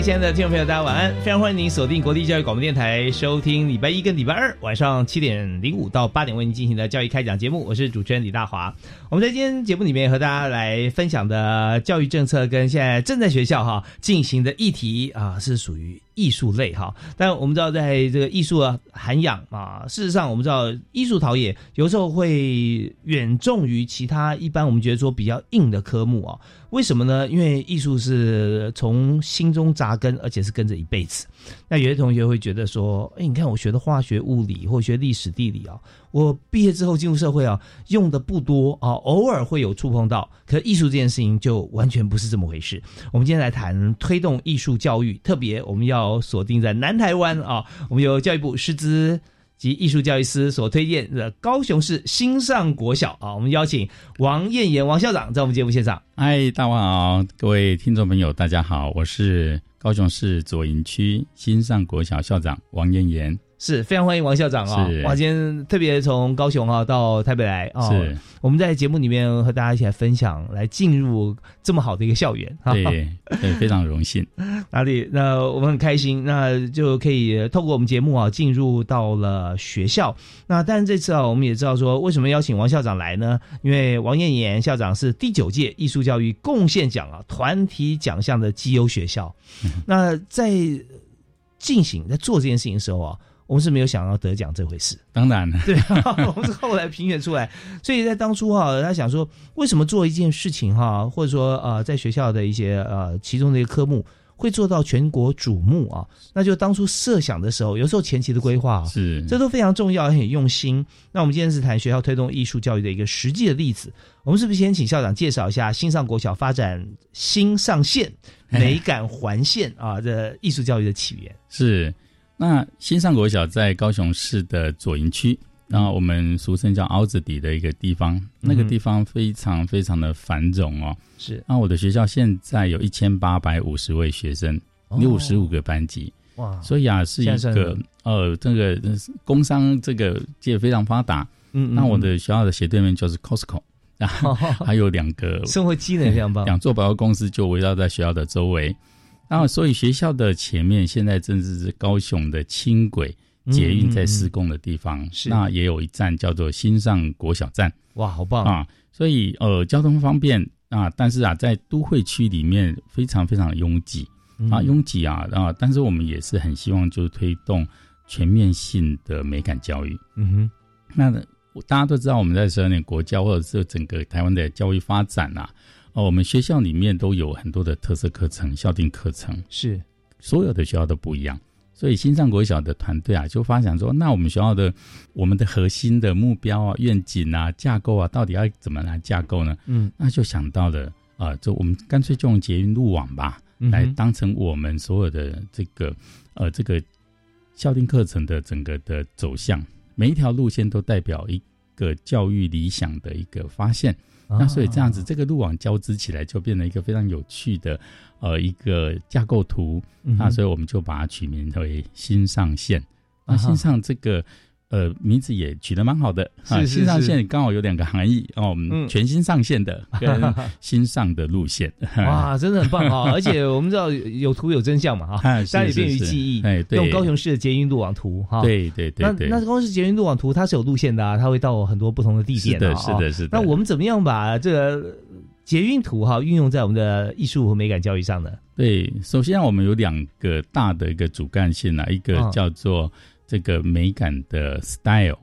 亲爱的听众朋友，大家晚安！非常欢迎您锁定国立教育广播电台，收听礼拜一跟礼拜二晚上七点零五到八点为您进行的教育开讲节目。我是主持人李大华。我们在今天节目里面和大家来分享的教育政策，跟现在正在学校哈进行的议题啊，是属于。艺术类哈，但我们知道，在这个艺术的涵养啊，事实上我们知道，艺术陶冶有时候会远重于其他一般我们觉得说比较硬的科目啊。为什么呢？因为艺术是从心中扎根，而且是跟着一辈子。那有些同学会觉得说，哎，你看我学的化学、物理或学历史、地理啊。我毕业之后进入社会啊，用的不多啊，偶尔会有触碰到。可艺术这件事情就完全不是这么回事。我们今天来谈推动艺术教育，特别我们要锁定在南台湾啊。我们由教育部师资及艺术教育司所推荐的高雄市新上国小啊，我们邀请王燕妍王校长在我们节目现场。嗨，大家好，各位听众朋友，大家好，我是高雄市左营区新上国小校长王燕妍。是非常欢迎王校长啊！哇，今天特别从高雄啊到台北来啊，是我们在节目里面和大家一起来分享，来进入这么好的一个校园，对对，非常荣幸。哪里？那我们很开心，那就可以透过我们节目啊，进入到了学校。那但是这次啊，我们也知道说，为什么邀请王校长来呢？因为王艳妍校长是第九届艺术教育贡献奖啊团体奖项的绩优学校。那在进行在做这件事情的时候啊。我们是没有想到得奖这回事，当然。了，对啊，我们是后来评选出来，所以在当初哈，他想说为什么做一件事情哈，或者说呃，在学校的一些呃其中的一个科目会做到全国瞩目啊，那就当初设想的时候，有时候前期的规划是，这都非常重要，很用心。那我们今天是谈学校推动艺术教育的一个实际的例子，我们是不是先请校长介绍一下新上国小发展新上线美感环线啊的艺术教育的起源？是。那新上国小在高雄市的左营区，然后我们俗称叫凹子底的一个地方，那个地方非常非常的繁荣哦。是，那我的学校现在有一千八百五十位学生，六十五个班级，哇，所以啊是一个呃这个工商这个界非常发达。嗯，那我的学校的斜对面就是 Costco，然 后还有两个生活机能非常棒，两座百货公司就围绕在学校的周围。然后，所以学校的前面现在正是高雄的轻轨捷运在施工的地方，是那也有一站叫做新上国小站。哇，好棒啊！所以呃，交通方便啊，但是啊，在都会区里面非常非常拥挤啊，拥挤啊啊！但是我们也是很希望就推动全面性的美感教育。嗯哼，那大家都知道，我们在十二年国教或者是整个台湾的教育发展啊。哦，我们学校里面都有很多的特色课程、校定课程，是所有的学校都不一样。所以新上国小的团队啊，就发想说，那我们学校的我们的核心的目标啊、愿景啊、架构啊，到底要怎么来架构呢？嗯，那就想到了啊，就我们干脆就用捷运路网吧，来当成我们所有的这个呃这个校定课程的整个的走向，每一条路线都代表一个教育理想的一个发现。那所以这样子，这个路网交织起来就变成一个非常有趣的，呃，一个架构图。那所以我们就把它取名为新上线。那新上这个。呃，名字也取得蛮好的，是新上线刚好有两个含义哦，我们全新上线的跟 新上的路线，哇，真的很棒啊！而且我们知道有图有真相嘛，哈，大家也便于记忆，哎，用高雄市的捷运路网图，哈，对对对，那那高雄市捷运路网图它是有路线的啊，它会到很多不同的地点，是的，是的，是的。那我们怎么样把这个？捷运图哈运用在我们的艺术和美感教育上呢？对，首先我们有两个大的一个主干线啊，一个叫做这个美感的 style，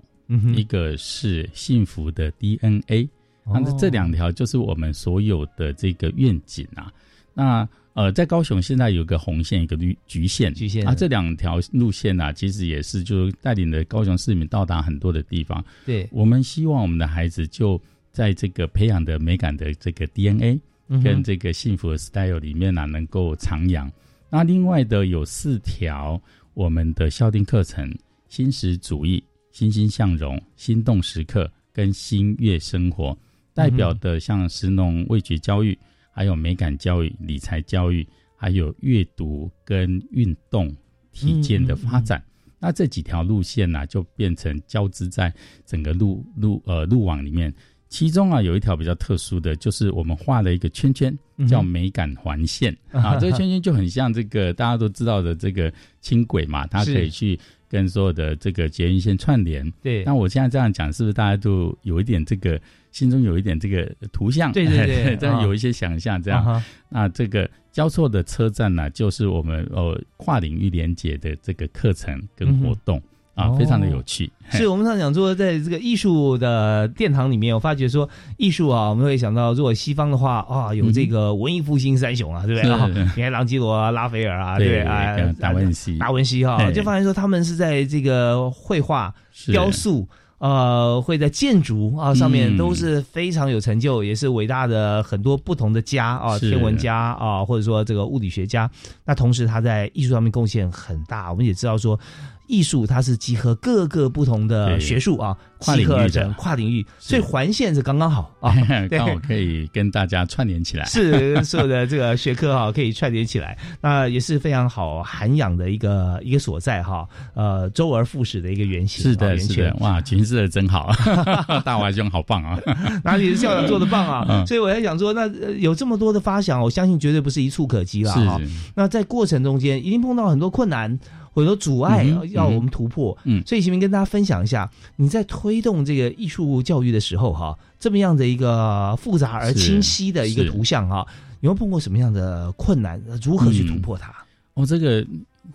一个是幸福的 DNA。那这两条就是我们所有的这个愿景啊。那呃，在高雄现在有个红线，一个绿橘线，橘线啊，这两条路线呢，其实也是就带领着高雄市民到达很多的地方。对，我们希望我们的孩子就在这个培养的美感的这个 DNA 跟这个幸福的 style 里面呢，能够徜徉。那另外的有四条我们的校定课程：新时主义、欣欣向荣、心动时刻跟新月生活，代表的像食农味觉教育。还有美感教育、理财教育，还有阅读跟运动体健的发展，那这几条路线呢，就变成交织在整个路路呃路网里面。其中啊，有一条比较特殊的，就是我们画了一个圈圈，叫美感环线 啊。这个圈圈就很像这个大家都知道的这个轻轨嘛，它可以去跟所有的这个捷运线串联。对，那我现在这样讲，是不是大家都有一点这个？心中有一点这个图像，对对对，这样有一些想象，这样。那这个交错的车站呢，就是我们呃跨领域连接的这个课程跟活动啊，非常的有趣。是我们常讲说，在这个艺术的殿堂里面，我发觉说艺术啊，我们会想到，如果西方的话啊，有这个文艺复兴三雄啊，对不对？你看朗基罗啊、拉斐尔啊，对啊，达文西、达文西哈，就发现说他们是在这个绘画、雕塑。呃，会在建筑啊上面都是非常有成就，也是伟大的很多不同的家啊，天文家啊，或者说这个物理学家。那同时他在艺术上面贡献很大，我们也知道说。艺术它是集合各个不同的学术啊，跨领域的跨领域，所以环线是刚刚好啊，刚好可以跟大家串联起来。是所有的这个学科哈，可以串联起来，那也是非常好涵养的一个一个所在哈。呃，周而复始的一个原型。是的，是的，哇，诠释的真好，大华兄好棒啊！哪里是校长做的棒啊？所以我在想说，那有这么多的发想，我相信绝对不是一触可及了哈。那在过程中间，一定碰到很多困难。很多阻碍要我们突破，嗯，所以前面跟大家分享一下，你在推动这个艺术教育的时候，哈，这么样的一个复杂而清晰的一个图像，哈，有没有碰过什么样的困难？如何去突破它？哦，这个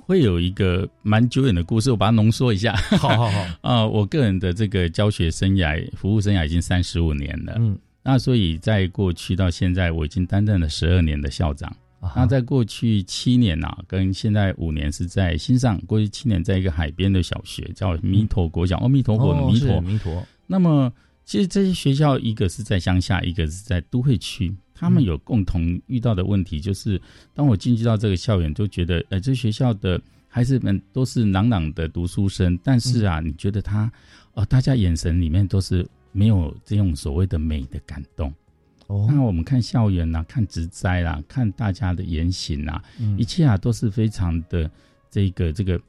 会有一个蛮久远的故事，我把它浓缩一下。好好好，啊，我个人的这个教学生涯、服务生涯已经三十五年了，嗯，那所以在过去到现在，我已经担任了十二年的校长。那在过去七年呐，跟现在五年是在新上。过去七年在一个海边的小学，叫弥陀国小，阿弥陀佛的弥陀。弥陀。那么，其实这些学校，一个是在乡下，一个是在都会区，他们有共同遇到的问题，就是当我进去到这个校园，就觉得，呃，这学校的孩子们都是朗朗的读书声，但是啊，你觉得他，呃，大家眼神里面都是没有这种所谓的美的感动。那我们看校园呐，看植栽啦，看大家的言行啊，一切啊都是非常的这个这个，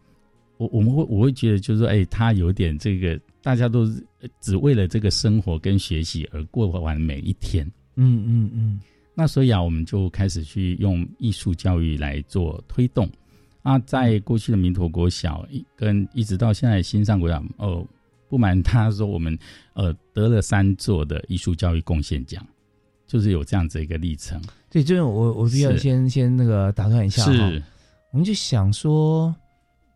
我我们会我会觉得就是说，哎，他有点这个，大家都是只为了这个生活跟学习而过完每一天。嗯嗯嗯。那所以啊，我们就开始去用艺术教育来做推动。啊，在过去的民陀国小跟一直到现在新上国小，哦，不瞒他说，我们呃得了三座的艺术教育贡献奖。就是有这样子一个历程，对，这边我我必须要先先那个打断一下哈，我们就想说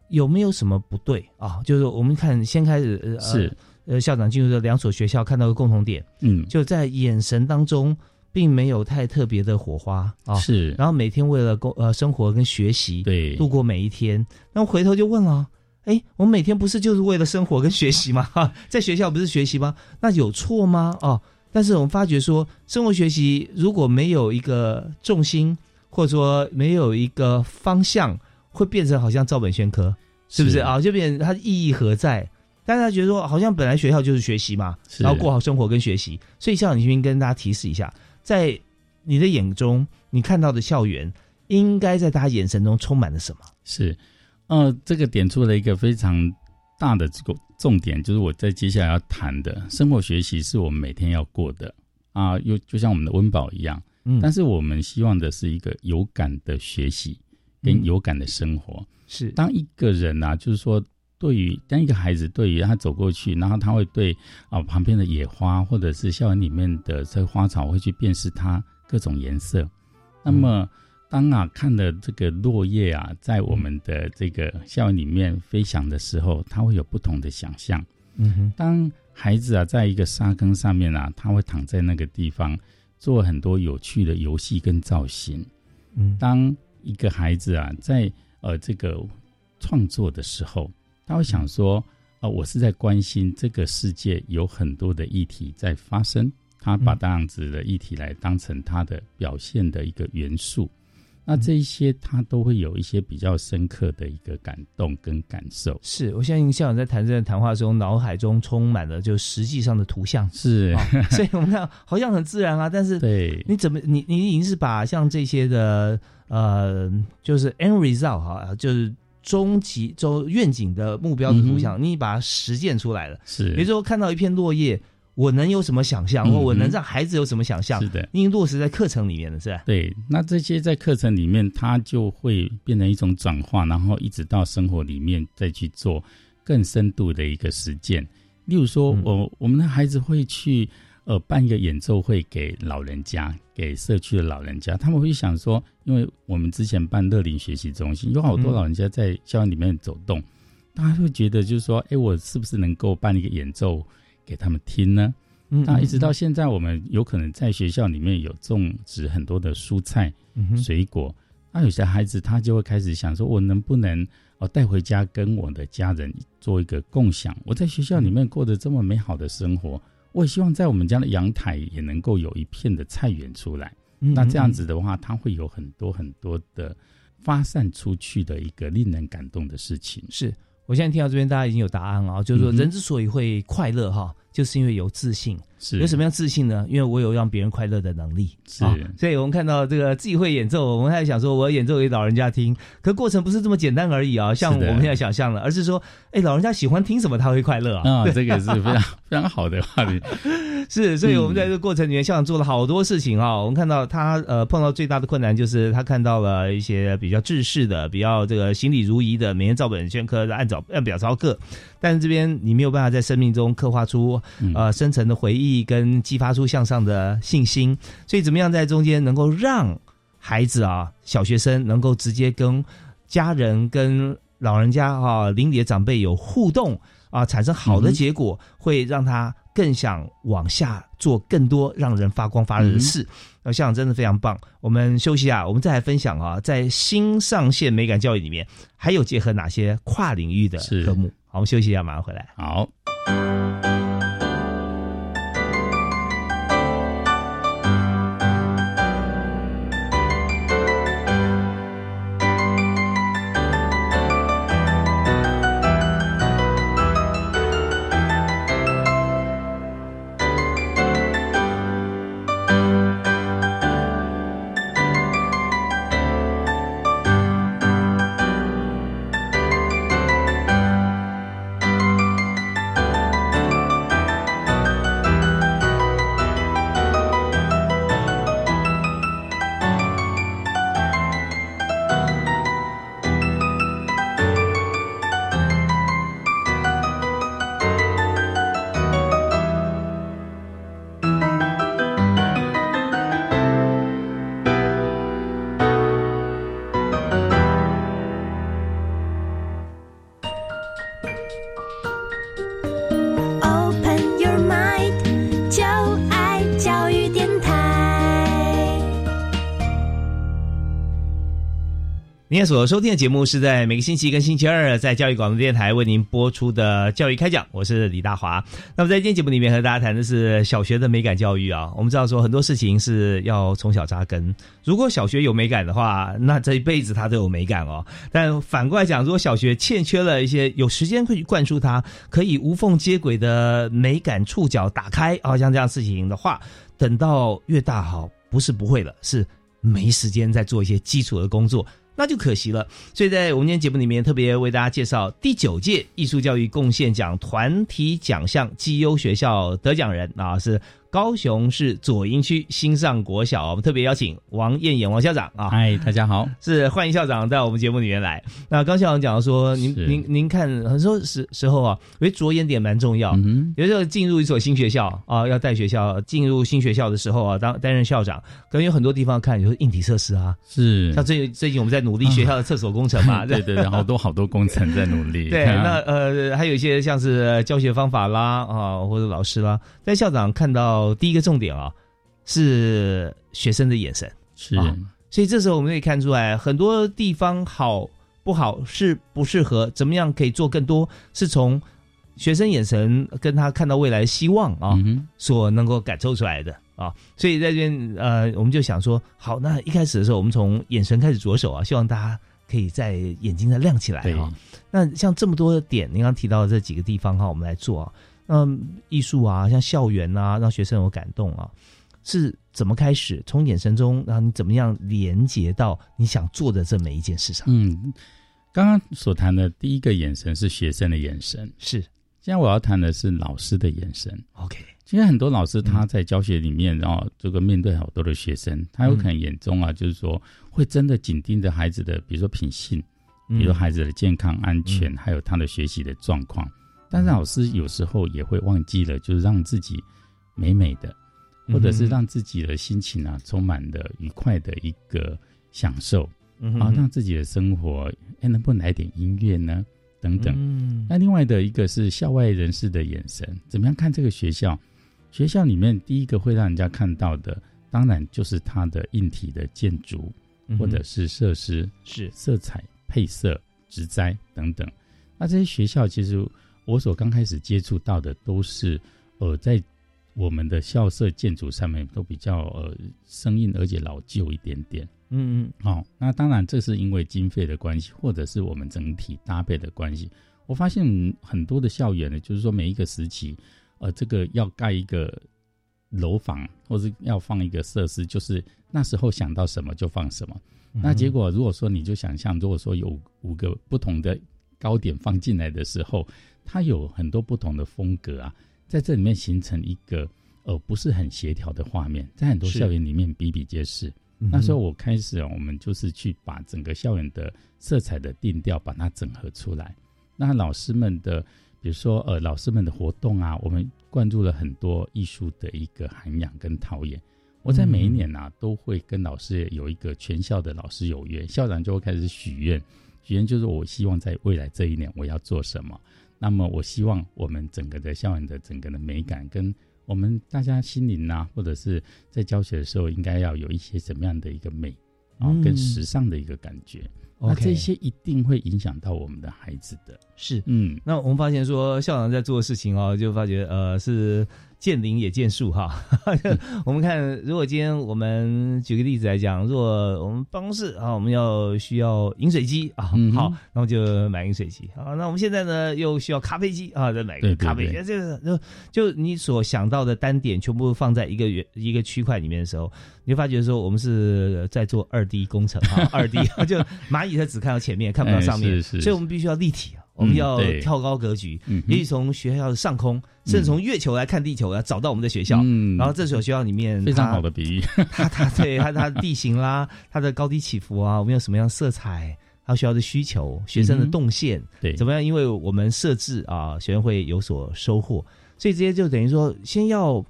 有没有什么不对啊？就是我们看先开始呃是呃校长进入这两所学校看到个共同点，嗯，就在眼神当中并没有太特别的火花啊，是，然后每天为了工呃生活跟学习对度过每一天，那回头就问了，哎，我们每天不是就是为了生活跟学习吗？哈，在学校不是学习吗？那有错吗？哦。但是我们发觉说，生活学习如果没有一个重心，或者说没有一个方向，会变成好像照本宣科，是不是啊？就变它意义何在？大家觉得说，好像本来学校就是学习嘛，然后过好生活跟学习。所以校长，你先跟大家提示一下，在你的眼中，你看到的校园，应该在大家眼神中充满了什么？是，呃，这个点出了一个非常。大的这个重点就是我在接下来要谈的生活学习是我们每天要过的。啊，又就像我们的温饱一样，嗯，但是我们希望的是一个有感的学习跟有感的生活。是。当一个人啊，就是说对于当一个孩子对于他走过去，然后他会对啊旁边的野花或者是校园里面的这个花草会去辨识它各种颜色。那么，当啊看的这个落叶啊，在我们的这个校园里面飞翔的时候，他会有不同的想象。嗯哼，当孩子啊在一个沙坑上面啊，他会躺在那个地方做很多有趣的游戏跟造型。嗯，当一个孩子啊在呃这个创作的时候，他会想说啊，我是在关心这个世界有很多的议题在发生。他把这样子的议题来当成他的表现的一个元素，那这一些他都会有一些比较深刻的一个感动跟感受。是我相信校长在谈这个谈话中，脑海中充满了就实际上的图像，是，所以我们看好像很自然啊，但是 对，你怎么你你已经是把像这些的呃，就是 end result 哈，就是终极终愿景的目标的图像，你把它实践出来了。是，比如说看到一片落叶。我能有什么想象，或我能让孩子有什么想象？是的，因为落实在课程里面的是吧？对，那这些在课程里面，它就会变成一种转化，然后一直到生活里面再去做更深度的一个实践。例如说，我我们的孩子会去呃办一个演奏会给老人家，给社区的老人家，他们会想说，因为我们之前办乐龄学习中心，有好多老人家在校园里面走动，大家会觉得就是说，哎，我是不是能够办一个演奏？给他们听呢，那一直到现在，我们有可能在学校里面有种植很多的蔬菜、水果。那有些孩子他就会开始想说，我能不能哦带回家跟我的家人做一个共享？我在学校里面过得这么美好的生活，我也希望在我们家的阳台也能够有一片的菜园出来。那这样子的话，他会有很多很多的发散出去的一个令人感动的事情。是。我现在听到这边，大家已经有答案了，就是说人之所以会快乐，哈，就是因为有自信。是有什么样自信呢？因为我有让别人快乐的能力。是，所以我们看到这个自己会演奏，我们还想说，我要演奏给老人家听，可过程不是这么简单而已啊。像我们现在想象的，而是说，哎，老人家喜欢听什么，他会快乐啊。啊，这个是非常 非常好的话题。是，所以我们在这个过程里面，校长做了好多事情啊。我们看到他呃碰到最大的困难就是他看到了一些比较制式的、比较这个行礼如仪的每天照本宣科的按照按表操课，但是这边你没有办法在生命中刻画出呃深层的回忆跟激发出向上的信心。所以怎么样在中间能够让孩子啊小学生能够直接跟家人跟老人家啊邻里的长辈有互动啊，产生好的结果，会让他。更想往下做更多让人发光发热的事，那校长真的非常棒。我们休息啊，我们再来分享啊，在新上线美感教育里面，还有结合哪些跨领域的科目？我们休息一下，马上回来。好。今天所收听的节目是在每个星期跟星期二在教育广播电台为您播出的教育开讲，我是李大华。那么在今天节目里面和大家谈的是小学的美感教育啊。我们知道说很多事情是要从小扎根，如果小学有美感的话，那这一辈子他都有美感哦。但反过来讲，如果小学欠缺了一些有时间可以灌输他可以无缝接轨的美感触角打开啊，像这样事情的话，等到越大好，不是不会了，是没时间再做一些基础的工作。那就可惜了，所以在我们今天节目里面特别为大家介绍第九届艺术教育贡献奖团体奖项绩优学校得奖人啊，是。高雄市左营区新上国小，我们特别邀请王燕燕王校长啊，嗨，大家好，是欢迎校长在我们节目里面来。那刚校长讲说，您您您看，很多时时候啊，因为着眼点蛮重要。嗯、有时候进入一所新学校啊，要带学校进入新学校的时候啊，当担任校长，可能有很多地方看，就是硬体设施啊，是。像最最近我们在努力学校的厕所工程嘛，对对对，好多好多工程在努力。对，那呃，还有一些像是教学方法啦啊，或者老师啦，在校长看到第一个重点啊，是学生的眼神，是，所以这时候我们可以看出来，很多地方好不好，适不适合，怎么样可以做更多，是从学生眼神跟他看到未来的希望啊，所能够感受出来的啊。所以在这边呃，我们就想说，好，那一开始的时候，我们从眼神开始着手啊，希望大家可以在眼睛再亮起来啊。那像这么多的点，您刚提到的这几个地方哈，我们来做啊。嗯，艺术啊，像校园啊，让学生有感动啊，是怎么开始？从眼神中，然后你怎么样连接到你想做的这每一件事上？嗯，刚刚所谈的第一个眼神是学生的眼神，是。现在我要谈的是老师的眼神。OK，今天很多老师他在教学里面，然后这个面对好多的学生，他有可能眼中啊，就是说会真的紧盯着孩子的，比如说品性，比如孩子的健康安全，还有他的学习的状况。但是老师有时候也会忘记了，就是让自己美美的，或者是让自己的心情啊充满的愉快的一个享受啊，让自己的生活哎能不能来点音乐呢？等等。那另外的一个是校外人士的眼神，怎么样看这个学校？学校里面第一个会让人家看到的，当然就是它的硬体的建筑，或者是设施，是色彩配色、植栽等等。那这些学校其实。我所刚开始接触到的都是，呃，在我们的校舍建筑上面都比较呃生硬而且老旧一点点。嗯嗯。好，那当然这是因为经费的关系，或者是我们整体搭配的关系。我发现很多的校园呢，就是说每一个时期，呃，这个要盖一个楼房，或者要放一个设施，就是那时候想到什么就放什么。那结果如果说你就想象，如果说有五个不同的高点放进来的时候，它有很多不同的风格啊，在这里面形成一个呃不是很协调的画面，在很多校园里面比比皆是。那时候我开始啊，我们就是去把整个校园的色彩的定调把它整合出来。那老师们的，比如说呃老师们的活动啊，我们灌注了很多艺术的一个涵养跟陶冶。我在每一年呐都会跟老师有一个全校的老师有约，校长就会开始许愿，许愿就是我希望在未来这一年我要做什么。那么，我希望我们整个的校园的整个的美感，跟我们大家心灵呐，或者是在教学的时候，应该要有一些什么样的一个美，啊，更时尚的一个感觉。那这些一定会影响到我们的孩子的。是，嗯，那我们发现说，校长在做的事情哦，就发觉呃是。见林也见树哈，我们看，如果今天我们举个例子来讲，如果我们办公室啊，我们要需要饮水机啊，好，那我就买饮水机啊。那我们现在呢，又需要咖啡机啊，再买个咖啡机。这个就就你所想到的单点全部放在一个圆一个区块里面的时候，你就发觉说，我们是在做二 D 工程啊，二 D 就蚂蚁它只看到前面，看不到上面，所以我们必须要立体啊。我们要跳高格局，也许从学校的上空，甚至从月球来看地球，要找到我们的学校。嗯然后这所学校里面非常好的比喻，它它对它它的地形啦，它的高低起伏啊，我们有什么样色彩，还有学校的需求，学生的动线，对怎么样？因为我们设置啊，学生会有所收获，所以这些就等于说，先要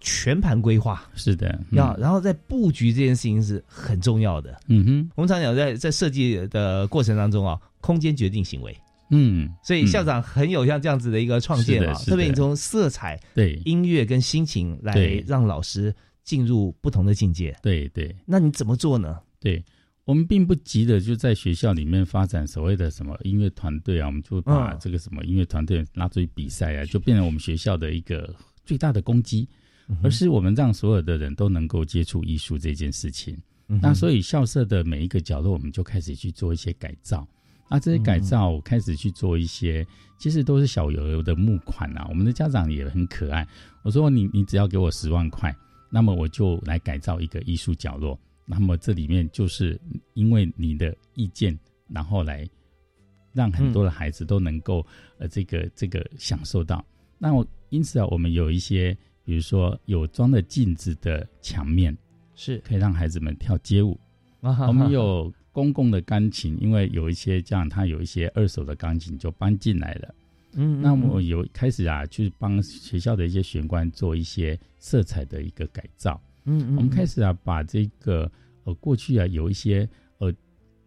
全盘规划，是的，要然后在布局这件事情是很重要的。嗯哼，我们常讲在在设计的过程当中啊，空间决定行为。嗯，所以校长很有像这样子的一个创建啊，特别你从色彩、对音乐跟心情来让老师进入不同的境界。对对，那你怎么做呢？对我们并不急的就在学校里面发展所谓的什么音乐团队啊，我们就把这个什么音乐团队拉出去比赛啊，就变成我们学校的一个最大的攻击，而是我们让所有的人都能够接触艺术这件事情。那所以校舍的每一个角落，我们就开始去做一些改造。啊，这些改造开始去做一些，其实都是小油油的募款啊。我们的家长也很可爱。我说你你只要给我十万块，那么我就来改造一个艺术角落。那么这里面就是因为你的意见，然后来让很多的孩子都能够呃这个这个享受到。那我因此啊，我们有一些。比比如说有装的镜子的墙面，是可以让孩子们跳街舞。我们有公共的钢琴，因为有一些这样，他有一些二手的钢琴就搬进来了。嗯，那我有开始啊，去帮学校的一些玄关做一些色彩的一个改造。嗯嗯，我们开始啊，把这个呃过去啊有一些呃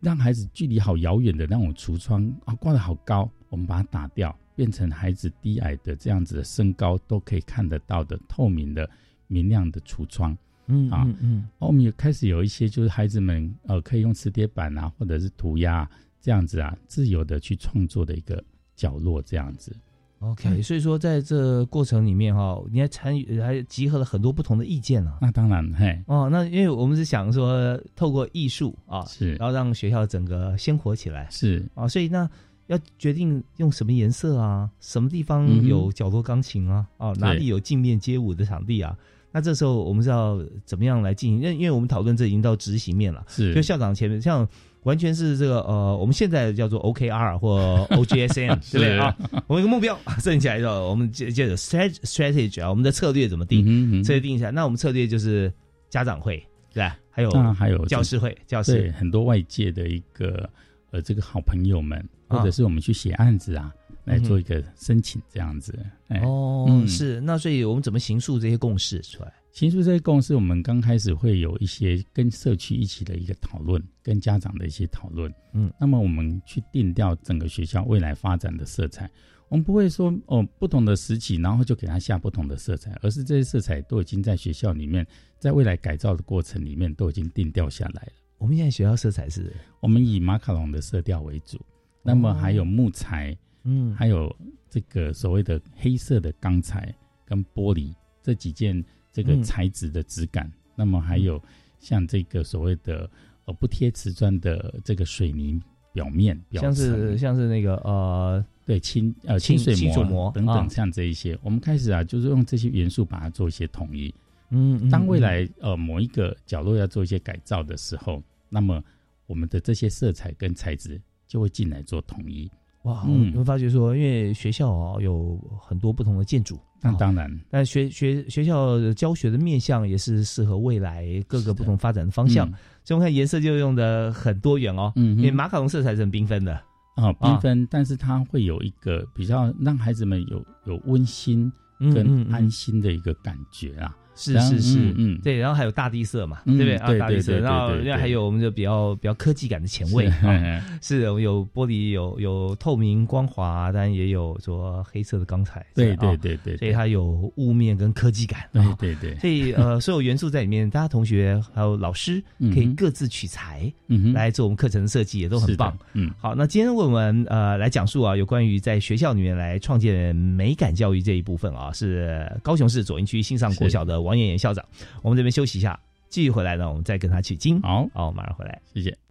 让孩子距离好遥远的那种橱窗啊挂的好高，我们把它打掉，变成孩子低矮的这样子的身高都可以看得到的透明的明亮的橱窗。嗯啊嗯，我们也开始有一些就是孩子们呃可以用磁铁板啊或者是涂鸦这样子啊自由的去创作的一个角落这样子。OK，所以说在这过程里面哈，你还参与还集合了很多不同的意见啊。那当然嘿。哦，那因为我们是想说透过艺术啊是，然后让学校整个鲜活起来。是。啊，所以那要决定用什么颜色啊，什么地方有角落钢琴啊，哦哪里有镜面街舞的场地啊。那这时候我们是要怎么样来进行？因因为我们讨论这已经到执行面了，是就校长前面像完全是这个呃，我们现在叫做 OKR 或 OGSM，对不对啊？我们一个目标设定起来之后，我们接接着 strategy 啊，我们的策略怎么定？策略定一下，那我们策略就是家长会，对吧？还有还有教师会，教师很多外界的一个呃这个好朋友们，或者是我们去写案子啊。来做一个申请，这样子。哦，是那所以我们怎么形塑这些共识出来？形塑这些共识，我们刚开始会有一些跟社区一起的一个讨论，跟家长的一些讨论。嗯，那么我们去定调整个学校未来发展的色彩。我们不会说哦，不同的时期，然后就给他下不同的色彩，而是这些色彩都已经在学校里面，在未来改造的过程里面都已经定调下来了。我们现在学校色彩是，我们以马卡龙的色调为主，那么还有木材。嗯，还有这个所谓的黑色的钢材跟玻璃这几件这个材质的质感，那么还有像这个所谓的呃不贴瓷砖的这个水泥表面表，像是像是那个呃对清呃清水膜等等像这一些，我们开始啊就是用这些元素把它做一些统一。嗯，当未来呃某一个角落要做一些改造的时候，那么我们的这些色彩跟材质就会进来做统一。哇，你会发觉说，因为学校哦有很多不同的建筑，那当然，但学学学校教学的面向也是适合未来各个不同发展的方向，所以我看颜色就用的很多元哦，嗯，因为马卡龙色彩是很缤纷的。啊，缤纷，但是它会有一个比较让孩子们有有温馨跟安心的一个感觉啊。是是是，嗯，对，然后还有大地色嘛，对不对啊？大地色，然后另外还有我们就比较比较科技感的前卫啊，是有玻璃，有有透明光滑，但也有说黑色的钢材，对对对对，所以它有雾面跟科技感，对对对，所以呃，所有元素在里面，大家同学还有老师可以各自取材，嗯来做我们课程的设计，也都很棒。嗯，好，那今天我们呃来讲述啊，有关于在学校里面来创建美感教育这一部分啊，是高雄市左营区新上国小的。王艳艳校长，我们这边休息一下，继续回来呢，我们再跟他取经。好，好，马上回来，谢谢。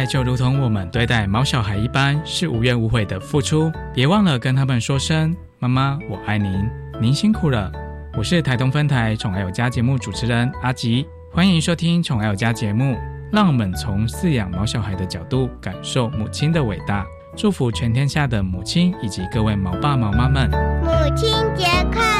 爱就如同我们对待毛小孩一般，是无怨无悔的付出。别忘了跟他们说声“妈妈，我爱您”，您辛苦了。我是台东分台宠爱有家节目主持人阿吉，欢迎收听宠爱有家节目。让我们从饲养毛小孩的角度，感受母亲的伟大。祝福全天下的母亲以及各位毛爸毛妈们，母亲节快乐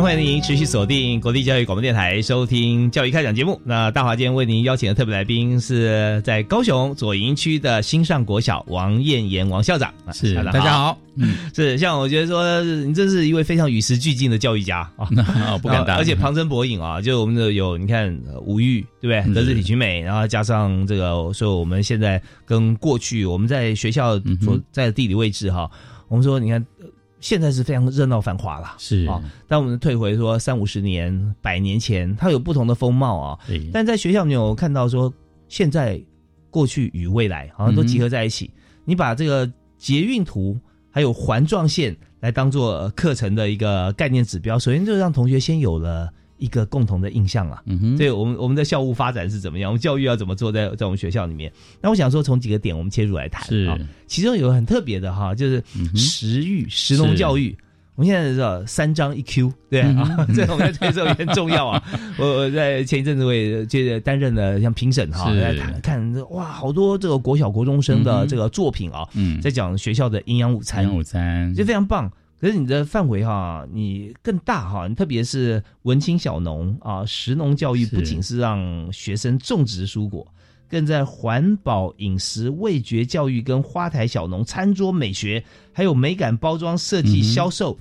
欢迎您持续锁定国立教育广播电台，收听教育开讲节目。那大华今天为您邀请的特别来宾是在高雄左营区的新上国小王燕妍王校长。是，大家好。嗯，是像我觉得说，你真是一位非常与时俱进的教育家 啊，不敢当，而且旁征博引啊，就我们的有你看吴玉对不对？德智体群美，然后加上这个说我们现在跟过去我们在学校所在的地理位置哈，我们说你看。现在是非常热闹繁华了，是啊。但我们退回说三五十年、百年前，它有不同的风貌啊。但在学校你有，看到说，现在、过去与未来好像都集合在一起。你把这个捷运图还有环状线来当做课程的一个概念指标，首先就让同学先有了。一个共同的印象啊，所以我们我们的校务发展是怎么样？我们教育要怎么做，在在我们学校里面？那我想说，从几个点我们切入来谈啊。其中有个很特别的哈，就是食育、食农教育。我们现在知道三张一 Q，对啊，这我们在推这也很重要啊。我我在前一阵子我也接担任了像评审哈，在谈看哇，好多这个国小国中生的这个作品啊，嗯在讲学校的营养午餐，营养午餐就非常棒。可是你的范围哈，你更大哈，你特别是文青小农啊，食农教育不仅是让学生种植蔬果，更在环保饮食、味觉教育跟花台小农餐桌美学，还有美感包装设计、销售，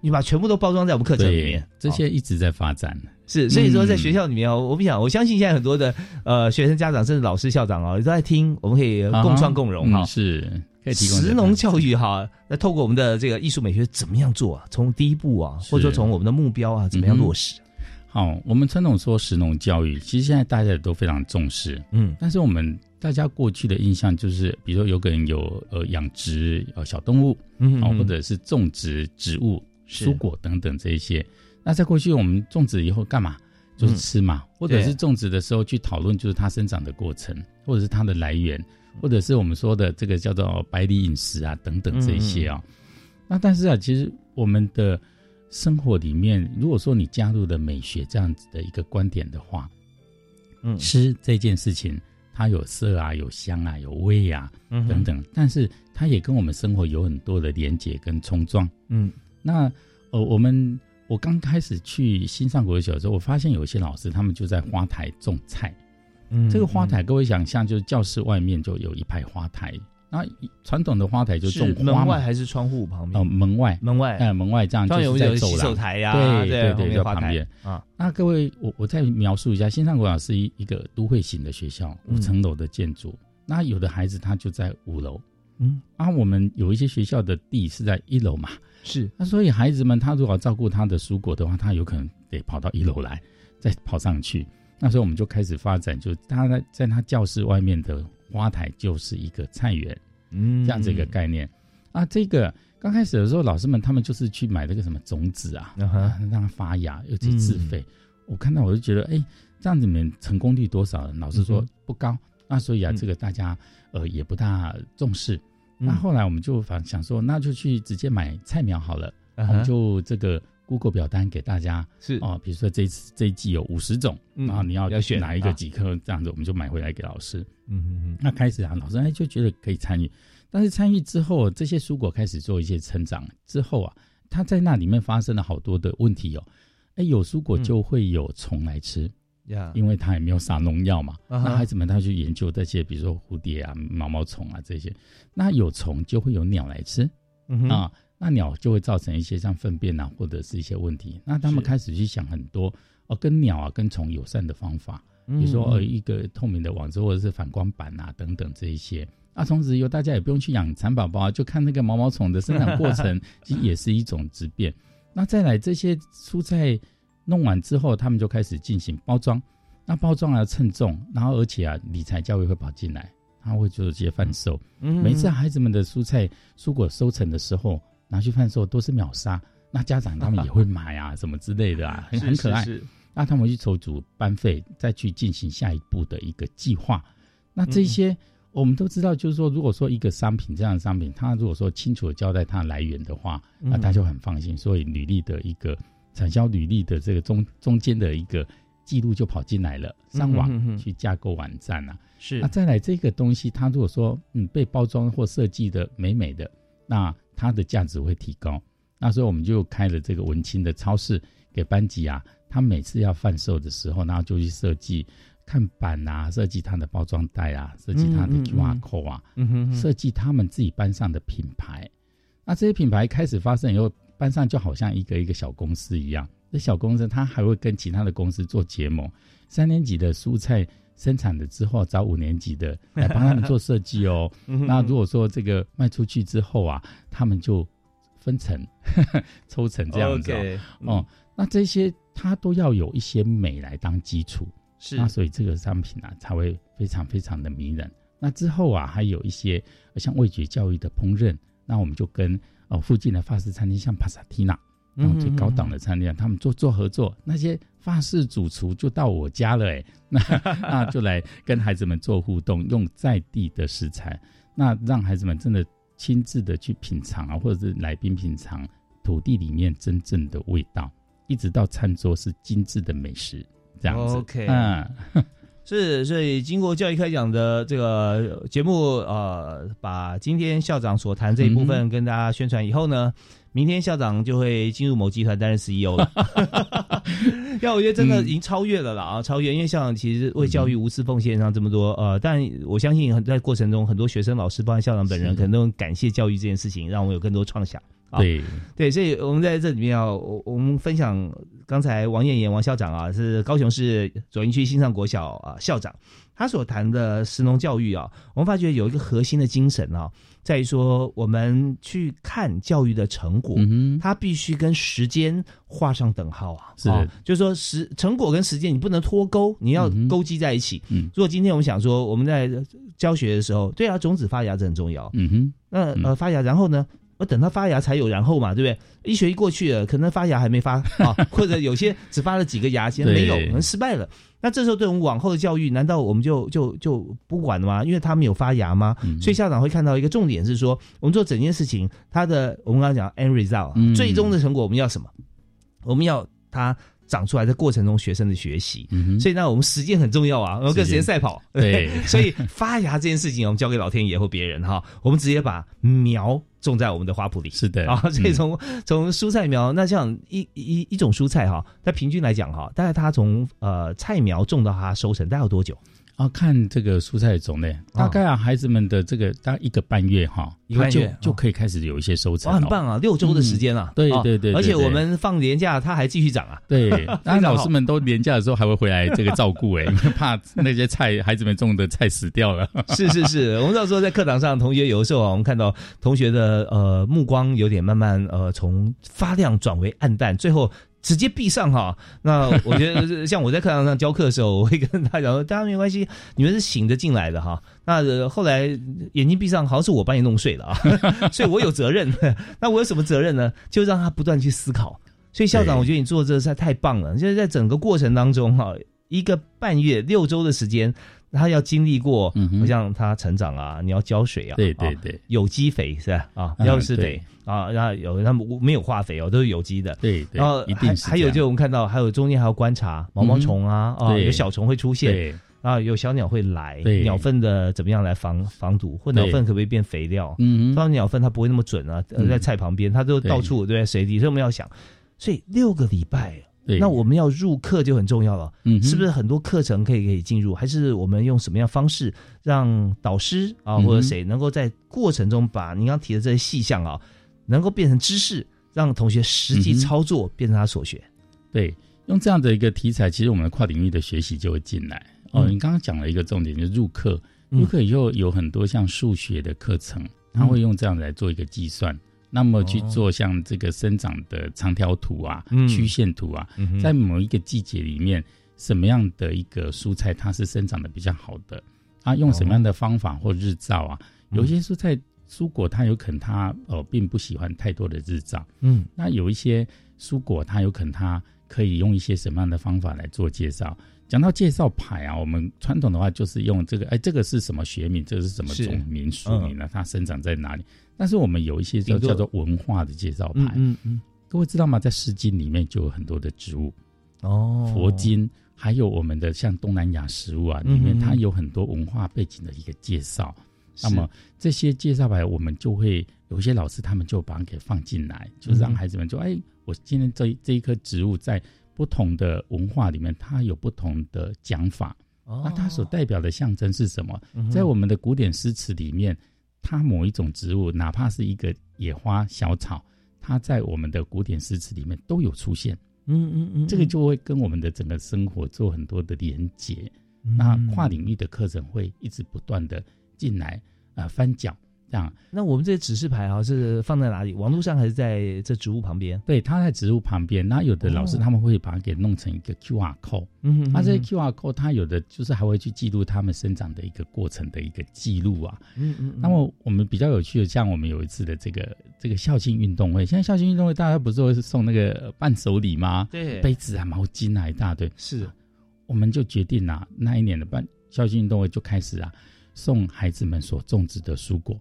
你把全部都包装在我们课程里面，这些一直在发展。是，所以说在学校里面哦，我不想，我相信现在很多的呃学生家长甚至老师校长哦，都在听，我们可以共创共荣哈，是。食农教育哈，那透过我们的这个艺术美学怎么样做啊？从第一步啊，或者说从我们的目标啊，怎么样落实？好，我们传统说石农教育，其实现在大家也都非常重视，嗯，但是我们大家过去的印象就是，比如说有个人有呃养殖呃小动物，嗯，或者是种植植物、蔬果等等这一些。那在过去我们种植以后干嘛？就是吃嘛，或者是种植的时候去讨论，就是它生长的过程，或者是它的来源。或者是我们说的这个叫做百里饮食啊等等这些啊，那但是啊，其实我们的生活里面，如果说你加入了美学这样子的一个观点的话，嗯，吃这件事情它有色啊，有香啊，有味啊，等等，但是它也跟我们生活有很多的连结跟冲撞。嗯，那呃，我们我刚开始去新上国小的时候，我发现有些老师他们就在花台种菜。嗯这个花台，各位想象，就是教室外面就有一排花台，那传统的花台就种花门外还是窗户旁边？哦，门外，门外，哎，门外这样就是在走廊台呀，对对对，在旁边啊。那各位，我我再描述一下，新上国小是一一个都会型的学校，五层楼的建筑。那有的孩子他就在五楼，嗯，啊，我们有一些学校的地是在一楼嘛，是。那所以孩子们他如果照顾他的蔬果的话，他有可能得跑到一楼来，再跑上去。那时候我们就开始发展，就他在在他教室外面的花台就是一个菜园，嗯，这样子一个概念。啊，这个刚开始的时候，老师们他们就是去买那个什么种子啊，让它发芽，又去自费。我看到我就觉得，哎，这样子你们成功率多少？老师说不高。那所以啊，这个大家呃也不大重视。那后来我们就反想说，那就去直接买菜苗好了。我们就这个。Google 表单给大家是哦，比如说这一次这一季有五十种，然后你要要选哪一个几颗这样子，我们就买回来给老师。嗯嗯嗯。那开始啊，老师哎就觉得可以参与，但是参与之后，这些蔬果开始做一些成长之后啊，它在那里面发生了好多的问题哦。哎，有蔬果就会有虫来吃呀，因为他也没有撒农药嘛。那孩子们他去研究这些，比如说蝴蝶啊、毛毛虫啊这些，那有虫就会有鸟来吃啊。那鸟就会造成一些像粪便啊，或者是一些问题。那他们开始去想很多哦，跟鸟啊、跟虫友善的方法，比如说呃一个透明的网子，或者是反光板啊等等这一些。那从此以后，大家也不用去养蚕宝宝，就看那个毛毛虫的生长过程，其实也是一种质变。那再来这些蔬菜弄完之后，他们就开始进行包装。那包装要称重，然后而且啊，理财教育会跑进来，他会做一些贩售。每次孩子们的蔬菜蔬果收成的时候。拿去贩售都是秒杀，那家长他们也会买啊，什么之类的啊，很很可爱。那他们去筹组班费，再去进行下一步的一个计划。那这些我们都知道，就是说，如果说一个商品这样的商品，他如果说清楚的交代它的来源的话，那大家就很放心。所以履历的一个产销履历的这个中中间的一个记录就跑进来了，上网去架构网站啊。是。那再来这个东西，它如果说嗯被包装或设计的美美的，那它的价值会提高，那所以我们就开了这个文青的超市给班级啊，他每次要贩售的时候，然后就去设计看板啊，设计它的包装袋啊，设计它的 QR code 啊，设计他们自己班上的品牌。那这些品牌开始发生以后，班上就好像一个一个小公司一样。这小公司它还会跟其他的公司做结盟，三年级的蔬菜。生产了之后找五年级的来帮他们做设计哦。那如果说这个卖出去之后啊，他们就分成 抽成这样子哦。那这些它都要有一些美来当基础，是那所以这个商品啊才会非常非常的迷人。那之后啊还有一些像味觉教育的烹饪，那我们就跟哦附近的法式餐厅像帕萨提娜。然后最高档的餐厅，他们做做合作，那些法式主厨就到我家了，哎，那那就来跟孩子们做互动，用在地的食材，那让孩子们真的亲自的去品尝啊，或者是来宾品尝土地里面真正的味道，一直到餐桌是精致的美食，这样子。OK，嗯，是，所以经过教育开讲的这个节目，呃，把今天校长所谈这一部分跟大家宣传以后呢。明天校长就会进入某集团担任 CEO 了，要我觉得真的已经超越了啦啊，超越！因为校长其实为教育无私奉献上这么多，呃，但我相信很在过程中很多学生、老师，包括校长本人，可能都很感谢教育这件事情，让我有更多创想。对对，所以我们在这里面啊我我们分享刚才王艳妍王校长啊，是高雄市左营区新上国小啊校长，他所谈的实农教育啊，我们发觉有一个核心的精神啊。在于说，我们去看教育的成果，它必须跟时间画上等号啊！是，就是说时成果跟时间你不能脱钩，你要勾稽在一起。嗯，如果今天我们想说，我们在教学的时候，对啊，种子发芽这很重要。嗯哼，那呃发芽，然后呢？我等它发芽才有然后嘛，对不对？一学期过去了，可能发芽还没发啊，或者有些只发了几个芽，现在没有，可能失败了。那这时候对我们往后的教育，难道我们就就就不管了吗？因为它没有发芽吗？所以校长会看到一个重点是说，我们做整件事情，它的我们刚刚讲 end result，最终的成果我们要什么？我们要它。长出来的过程中，学生的学习，所以那我们时间很重要啊，我们跟时间赛跑。对，所以发芽这件事情，我们交给老天爷或别人哈，我们直接把苗种在我们的花圃里。是的啊，所以从从蔬菜苗，那像一一一种蔬菜哈，它平均来讲哈，大概它从呃菜苗种到它收成，大概要多久？啊，看这个蔬菜的种类，大概啊，孩子们的这个大概一个半月哈，一个半月就可以开始有一些收成，很棒啊，六周的时间啊，对对对，而且我们放年假，它还继续长啊，对，那老师们都年假的时候还会回来这个照顾，哎，怕那些菜孩子们种的菜死掉了，是是是，我们到时候在课堂上，同学有的时候啊，我们看到同学的呃目光有点慢慢呃从发亮转为暗淡，最后。直接闭上哈，那我觉得像我在课堂上教课的时候，我会跟他讲说，大家没关系，你们是醒着进来的哈。那后来眼睛闭上，好像是我把你弄睡了啊，所以我有责任。那我有什么责任呢？就让他不断去思考。所以校长，我觉得你做这个实在太棒了。就是在整个过程当中哈，一个半月六周的时间。他要经历过，嗯，像他成长啊，你要浇水啊，对对对，有机肥是吧？啊，要是肥啊，然后有他们没有化肥哦，都是有机的，对，然后还还有就我们看到，还有中间还要观察毛毛虫啊，啊，有小虫会出现，啊，有小鸟会来，鸟粪的怎么样来防防毒，或鸟粪可不可以变肥料？嗯，当然鸟粪它不会那么准啊，在菜旁边，它都到处对水里，所以我们要想，所以六个礼拜。那我们要入课就很重要了，嗯，是不是很多课程可以可以进入？还是我们用什么样方式让导师啊或者谁能够在过程中把您刚提的这些细项啊，能够变成知识，让同学实际操作变成他所学？对，用这样的一个题材，其实我们的跨领域的学习就会进来。哦，你刚刚讲了一个重点，就是入课，入课以后有很多像数学的课程，他会用这样来做一个计算。那么去做像这个生长的长条图啊、曲线图啊，在某一个季节里面，什么样的一个蔬菜它是生长的比较好的？啊，用什么样的方法或日照啊？有些蔬菜蔬果它有可能它呃并不喜欢太多的日照，嗯，那有一些蔬果它有可能它可以用一些什么样的方法来做介绍？讲到介绍牌啊，我们传统的话就是用这个，哎，这个是什么学名？这是什么种名属名呢？它生长在哪里？但是我们有一些叫叫做文化的介绍牌，嗯嗯，各位知道吗？在《诗经》里面就有很多的植物，哦，佛经还有我们的像东南亚食物啊，里面它有很多文化背景的一个介绍。那么这些介绍牌，我们就会有些老师他们就把它给放进来，就是让孩子们就，哎，我今天这这一棵植物在。不同的文化里面，它有不同的讲法。那它所代表的象征是什么？在我们的古典诗词里面，它某一种植物，哪怕是一个野花小草，它在我们的古典诗词里面都有出现。嗯嗯嗯，这个就会跟我们的整个生活做很多的连接。那跨领域的课程会一直不断的进来啊，翻脚。这样，那我们这指示牌啊是放在哪里？网络上还是在这植物旁边？对，它在植物旁边。那有的老师他们会把它给弄成一个 Q R code。嗯，那这些 Q R code 它有的就是还会去记录它们生长的一个过程的一个记录啊。嗯嗯。那么我们比较有趣的，像我们有一次的这个这个校庆运动会，现在校庆运动会大家不是会送那个伴手礼吗？对，杯子啊、毛巾啊一大堆。是，我们就决定啊，那一年的办校庆运动会就开始啊，送孩子们所种植的蔬果。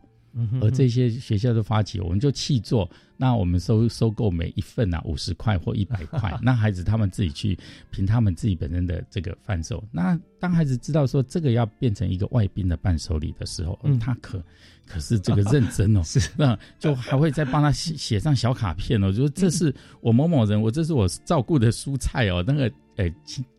而这些学校的发起，我们就弃做。那我们收收购每一份啊五十块或一百块，那孩子他们自己去凭他们自己本身的这个贩售。那当孩子知道说这个要变成一个外宾的伴手礼的时候，他可可是这个认真哦，是 那就还会再帮他写写上小卡片哦，就说这是我某某人，我这是我照顾的蔬菜哦，那个诶，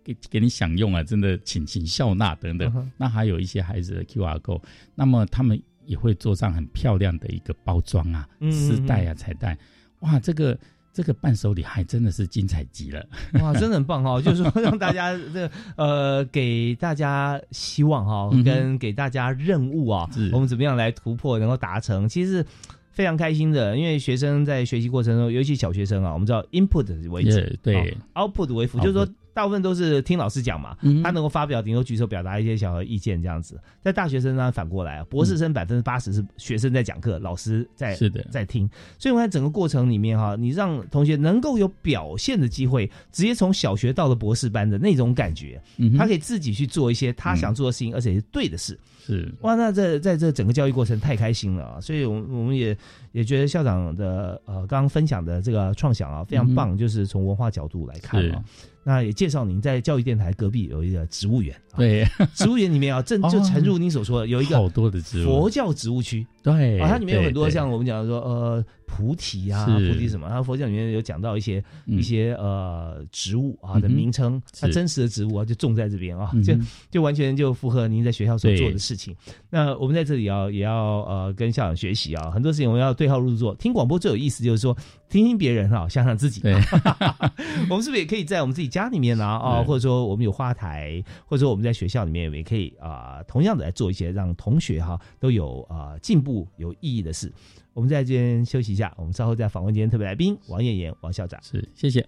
给给你享用啊，真的请请笑纳等等。那还有一些孩子的 Q R code，那么他们。也会做上很漂亮的一个包装啊，丝带啊，彩带，哇，这个这个伴手礼还真的是精彩极了，哇，真的很棒哈，就是说让大家 这呃给大家希望哈，跟给大家任务啊，我们怎么样来突破，能够达成，其实非常开心的，因为学生在学习过程中，尤其小学生啊，我们知道 input 为主，对，output 为辅，就是说。大部分都是听老师讲嘛，他能够发表，顶多举手表达一些小的意见这样子。在大学生呢，反过来啊，博士生百分之八十是学生在讲课，老师在是的在听。所以我在整个过程里面哈，你让同学能够有表现的机会，直接从小学到了博士班的那种感觉，他可以自己去做一些他想做的事情，而且是对的事。是哇，那这在这整个教育过程太开心了啊！所以，我我们也也觉得校长的呃刚刚分享的这个创想啊非常棒，就是从文化角度来看啊。那也介绍您在教育电台隔壁有一个植物园，对，植物园里面啊，正就诚如您所说的，有一个好多的植物。佛教植物区，对，它里面有很多像我们讲说呃菩提啊，菩提什么？然后佛教里面有讲到一些、嗯。一些呃植物啊的名称，它真实的植物啊就种在这边啊，就就完全就符合您在学校所做的事情。那我们在这里啊，也要呃跟校长学习啊，很多事情我们要对号入座。听广播最有意思就是说，听听别人哈、想想自己。对，我们是不是也可以在我们自己家里面啊啊，或者说我们有花台，或者说我们在学校里面也可以啊、同样的来做一些让同学哈、都有啊、进步、有意义的事。我们在这边休息一下，我们稍后再访问今天特别来宾王艳妍王校长。是，谢谢。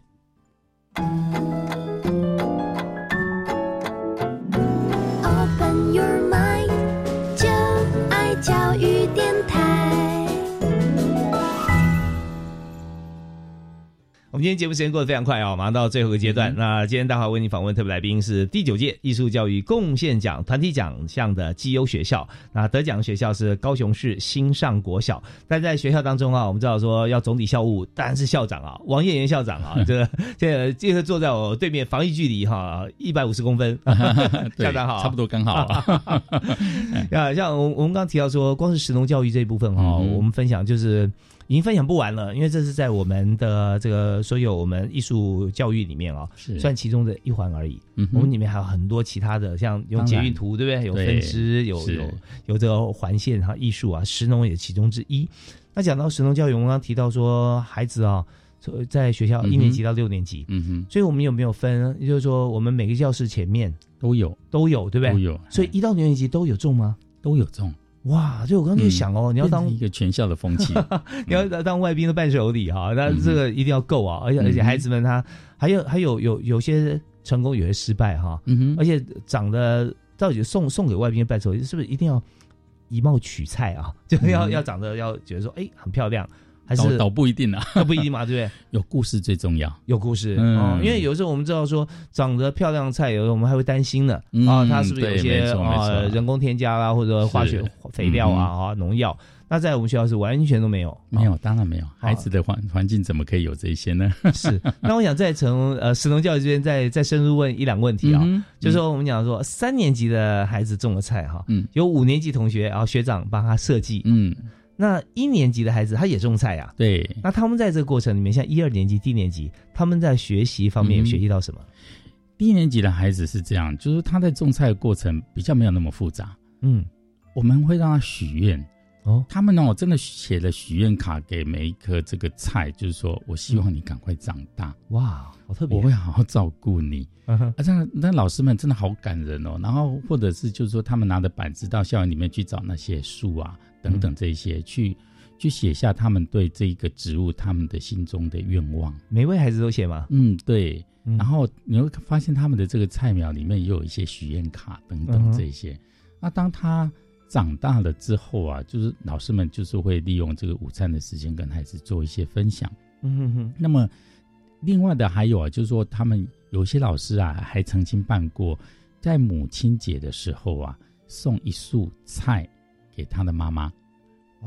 我们今天节目时间过得非常快啊、马上到最后一个阶段。那今天大华为你访问特别来宾是第九届艺术教育贡献奖团体奖项的绩优学校。那得奖学校是高雄市新上国小。但在学校当中啊，我们知道说要总体校务，当然是校长啊，王彦元校长啊，这个这个这个坐在我对面，防疫距离哈一百五十公分，校长好，差不多刚好啊。呀，像我我们刚刚提到说，光是实农教育这一部分哈、嗯我们分享就是已经分享不完了，因为这是在我们的这个所有我们艺术教育里面啊、是算其中的一环而已。嗯我们里面还有很多其他的，像用当然捷运图，对不对？有分支，有有有这个环线哈，艺术啊，石农也其中之一。那讲到石农教育，我们刚刚提到说，孩子啊，在学校一年级到六年级，嗯哼，所以我们有没有分？也就是说，我们每个教室前面都有都有，对不对？都有，所以一到六年级都有种吗？都有中。哇！就我刚刚就想哦，你要当一个全校的风气，你要当外宾的伴手礼哈，那嗯这个一定要够啊！而且而且孩子们他还有还有有有些成功，有些失败哈，嗯哼，而且长得到底送送给外宾的伴手礼是不是一定要以貌取菜啊？就是要嗯要长得要觉得说哎很漂亮，还是倒不一定啊，都不一定嘛，对不对？有故事最重要。有故事嗯哦，因为有时候我们知道说长得漂亮的菜，有时候我们还会担心呢嗯啊，它是不是有一些没错没错啊人工添加啦，或者化学肥料啊嗯啊农药？那在我们学校是完全都没有，没有，当然没有。孩子的环环境怎么可以有这些呢？是，那我想再从呃，石农教育这边再再深入问一两个问题啊，就说我们讲说三年级的孩子种了菜哈，嗯有五年级同学然后学长帮他设计，嗯，那一年级的孩子他也种菜呀、对，那他们在这个过程里面，像一二年级、低年级，他们在学习方面学习到什么？低年级的孩子是这样，就是他在种菜的过程比较没有那么复杂。嗯，我们会让他许愿。哦，他们呢，真的写了许愿卡给每一颗这个菜，就是说我希望你赶快长大，哇，好特别！我会好好照顾你。啊，这样那老师们真的好感人哦。然后或者是就是说，他们拿着板子到校园里面去找那些树啊等等这些，去去写下他们对这一个植物他们的心中的愿望。每位孩子都写吗？嗯，对。嗯然后你会发现他们的这个菜苗里面也有一些许愿卡等嗯等这些。那当他长大了之后啊，就是老师们就是会利用这个午餐的时间跟孩子做一些分享。嗯哼哼，那么另外的还有啊，就是说他们有些老师啊，还曾经办过在母亲节的时候啊，送一束菜给他的妈妈。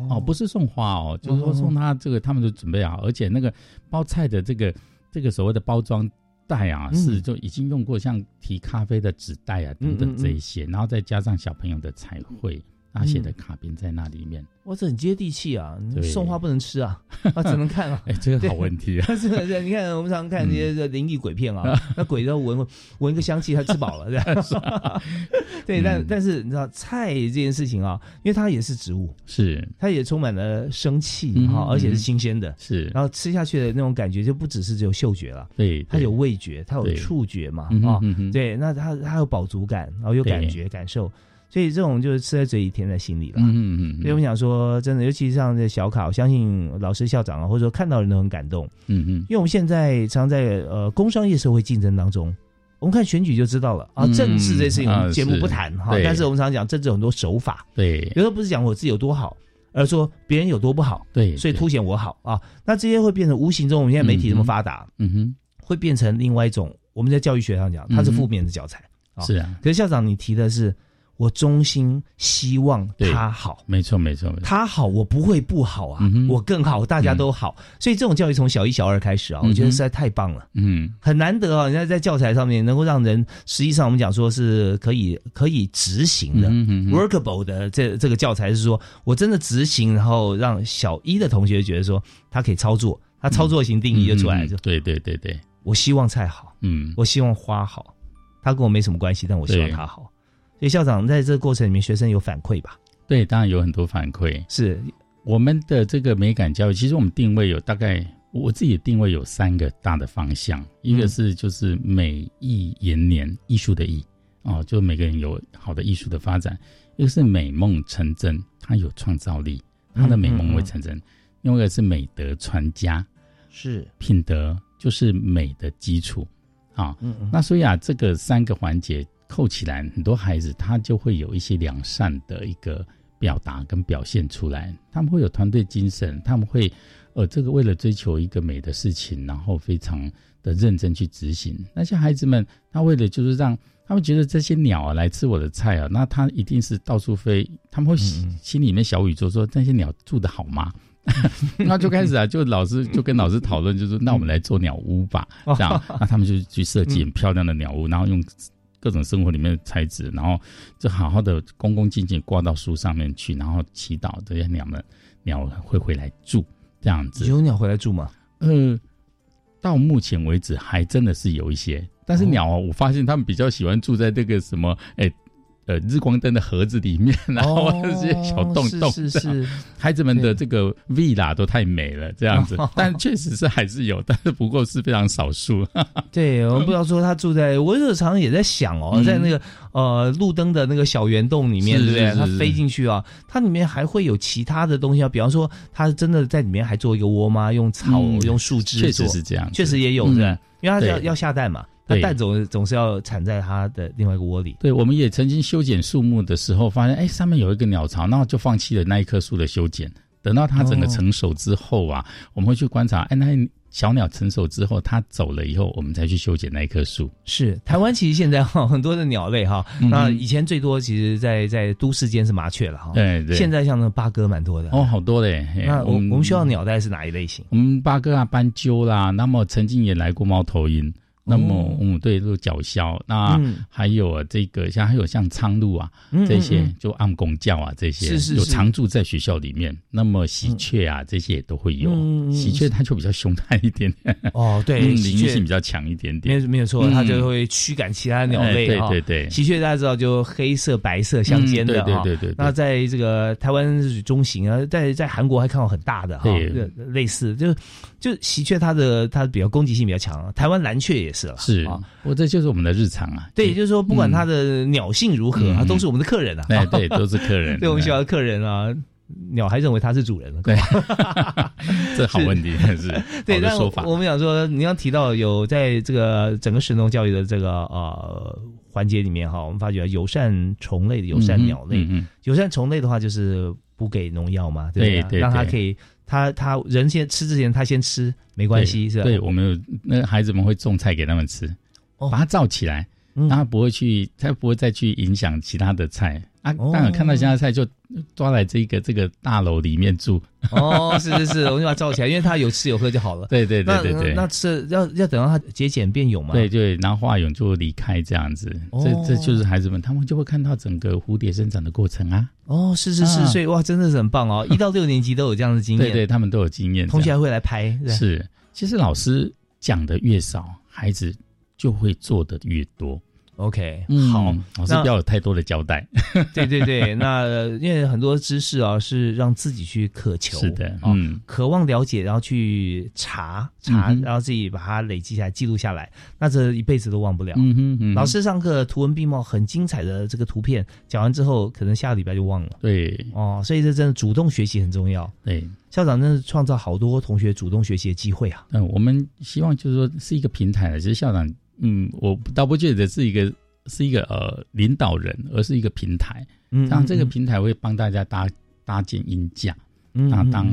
哦，不是送花哦，就是说送他这个，他们都准备好，而且那个包菜的这个这个所谓的包装袋啊，嗯。是就已经用过像提咖啡的纸袋啊等等这一些，然后再加上小朋友的彩绘，他写的卡片在那里面。哇，这很接地气啊！送花不能吃啊，啊，只能看啊。哎，这个好问题啊！是是是，你看我们常常看那些灵异鬼片啊，那鬼都闻闻一个香气，他吃饱了，这样。对，但但是你知道菜这件事情啊，因为它也是植物，是它也充满了生气嗯哈，而且是嗯新鲜的，是，然后吃下去的那种感觉就不只是只有嗅觉了，对，它有味觉，它有触觉嘛啊对，那它它有饱足感，然后有感对觉感受，所以这种就是吃在嘴里，甜在心里了。嗯嗯嗯，所以我想说，真的，尤其是像这小卡，我相信老师、校长啊，或者说看到人都很感动。嗯嗯，因为我们现在常在呃工商业社会竞争当中，我们看选举就知道了啊。嗯政治这事情我啊们节目不谈哈，对但是我们常讲政治有很多手法，对有时候不是讲我自己有多好，而是说别人有多不好，对，所以凸显我好啊。那这些会变成无形中，我们现在媒体这么发达，嗯哼，会变成另外一种我们在教育学上讲，它是负面的教材啊。是啊，可是校长你提的是。我衷心希望他好，没错没错，他好我不会不好啊，我更好，大家都好，所以这种教育从小一小二开始啊，我觉得实在太棒了，嗯，很难得啊，人家在教材上面能够让人，实际上我们讲说是可以可以执行的，workable 的这这个教材是说我真的执行，然后让小一的同学觉得说他可以操作，他操作型定义就出来就，对对对对，我希望菜好，嗯，我希望花好，他跟我没什么关系，但我希望他好。所以校长在这个过程里面，学生有反馈吧？对，当然有很多反馈。是我们的这个美感教育，其实我们定位有大概，我自己定位有三个大的方向，一个是就是美艺延年，艺术的艺哦，就每个人有好的艺术的发展；一个是美梦成真，他有创造力，他的美梦会成真；另外一个是美德传家，是品德就是美的基础啊。那所以啊，这个三个环节。扣起来，很多孩子他就会有一些良善的一个表达跟表现出来。他们会有团队精神，他们会呃，这个为了追求一个美的事情，然后非常的认真去执行。那些孩子们，他为了就是让他们觉得这些鸟啊来吃我的菜啊，那他一定是到处飞。他们会心里面小宇宙说：那些鸟住的好吗？那就开始啊，就老师就跟老师讨论，就是那我们来做鸟屋吧。这样，那他们就去设计很漂亮的鸟屋，然后用。各种生活里面的材质，然后就好好的恭恭敬敬挂到树上面去，然后祈祷这些鸟们鸟会回来住这样子。有鸟回来住吗？呃，到目前为止还真的是有一些，但是鸟啊我发现他们比较喜欢住在这个什么哎。呃，日光灯的盒子里面，然后这些小洞洞，是是，孩子们的这个 villa 都太美了，这样子。但确实是还是有，但是不过是非常少数。对，我们不知道说他住在，我日常也在想哦，在那个呃路灯的那个小圆洞里面，对不对？它飞进去啊，它里面还会有其他的东西啊，比方说，它真的在里面还做一个窝吗？用草、用树枝，确实是这样，确实也有，的，因为它要要下蛋嘛。它蛋总总是要产在它的另外一个窝里。对，我们也曾经修剪树木的时候，发现哎，上面有一个鸟巢，那就放弃了那一棵树的修剪。等到它整个成熟之后啊，我们会去观察，哎，那小鸟成熟之后，它走了以后，我们再去修剪那一棵树。是台湾其实现在 哈很多的鸟类哈，那以前最多其实，在在都市间是麻雀了哈。对对。现在像那八哥蛮多的哦，好多嘞。那我我们需要鸟大概是哪一类型？我们八哥啊，斑鸠啦，那么曾经也来过猫头鹰。那么，嗯，对，就角鸮，那还有啊，这个像还有像苍鹭啊，这些就暗公教啊，这些有常住在学校里面。那么喜鹊啊，这些也都会有。喜鹊它就比较凶悍一点点。哦，对，领域性比较强一点点。没没有错，它就会驱赶其他鸟类。对对对，喜鹊大家知道就黑色白色相间的啊。对对对。那在这个台湾是中型啊，在在韩国还看到很大的哈，类似就就喜鹊它的它比较攻击性比较强。台湾蓝雀也是了。是啊。我这就是我们的日常啊，对，就是说不管它的鸟性如何，它都是我们的客人啊，对对，都是客人，对我们学校的客人啊，鸟还认为它是主人，对，这好问题是，对，但说法。我们想说，你刚提到有在这个整个神农教育的这个呃环节里面哈，我们发觉友善虫类的友善鸟类，友善虫类的话就是不给农药嘛，对对？让它可以。他他人先吃之前，他先吃没关系，是吧？对我们那孩子们会种菜给他们吃，把它罩起来，嗯他不会去，他不会再去影响其他的菜啊。当然看到其他菜就抓来这个这个大楼里面住。哦，是是是，我们就把它罩起来，因为它有吃有喝就好了。对对对对对，那吃要要等到它节俭变蛹嘛？对对，然后化蛹就离开这样子。这这就是孩子们，他们就会看到整个蝴蝶生长的过程啊。哦，是是是，所以哇，真的是很棒哦！一到六年级都有这样的经验，对对，他们都有经验，同学还会来拍。是，其实老师讲的越少，孩子就会做的越多。OK，好，老师不要有太多的交代。对对对，那因为很多知识啊，是让自己去渴求，是的，嗯，渴望了解，然后去查查，然后自己把它累积下来、记录下来，那这一辈子都忘不了。嗯哼，老师上课图文并茂，很精彩的这个图片讲完之后，可能下个礼拜就忘了。对，哦，所以这真的主动学习很重要。对，校长真的创造好多同学主动学习的机会啊。嗯，我们希望就是说是一个平台，其实校长。嗯，我倒不觉得是一个是一个呃领导人，而是一个平台。嗯，当这个平台会帮大家搭搭建音架，那当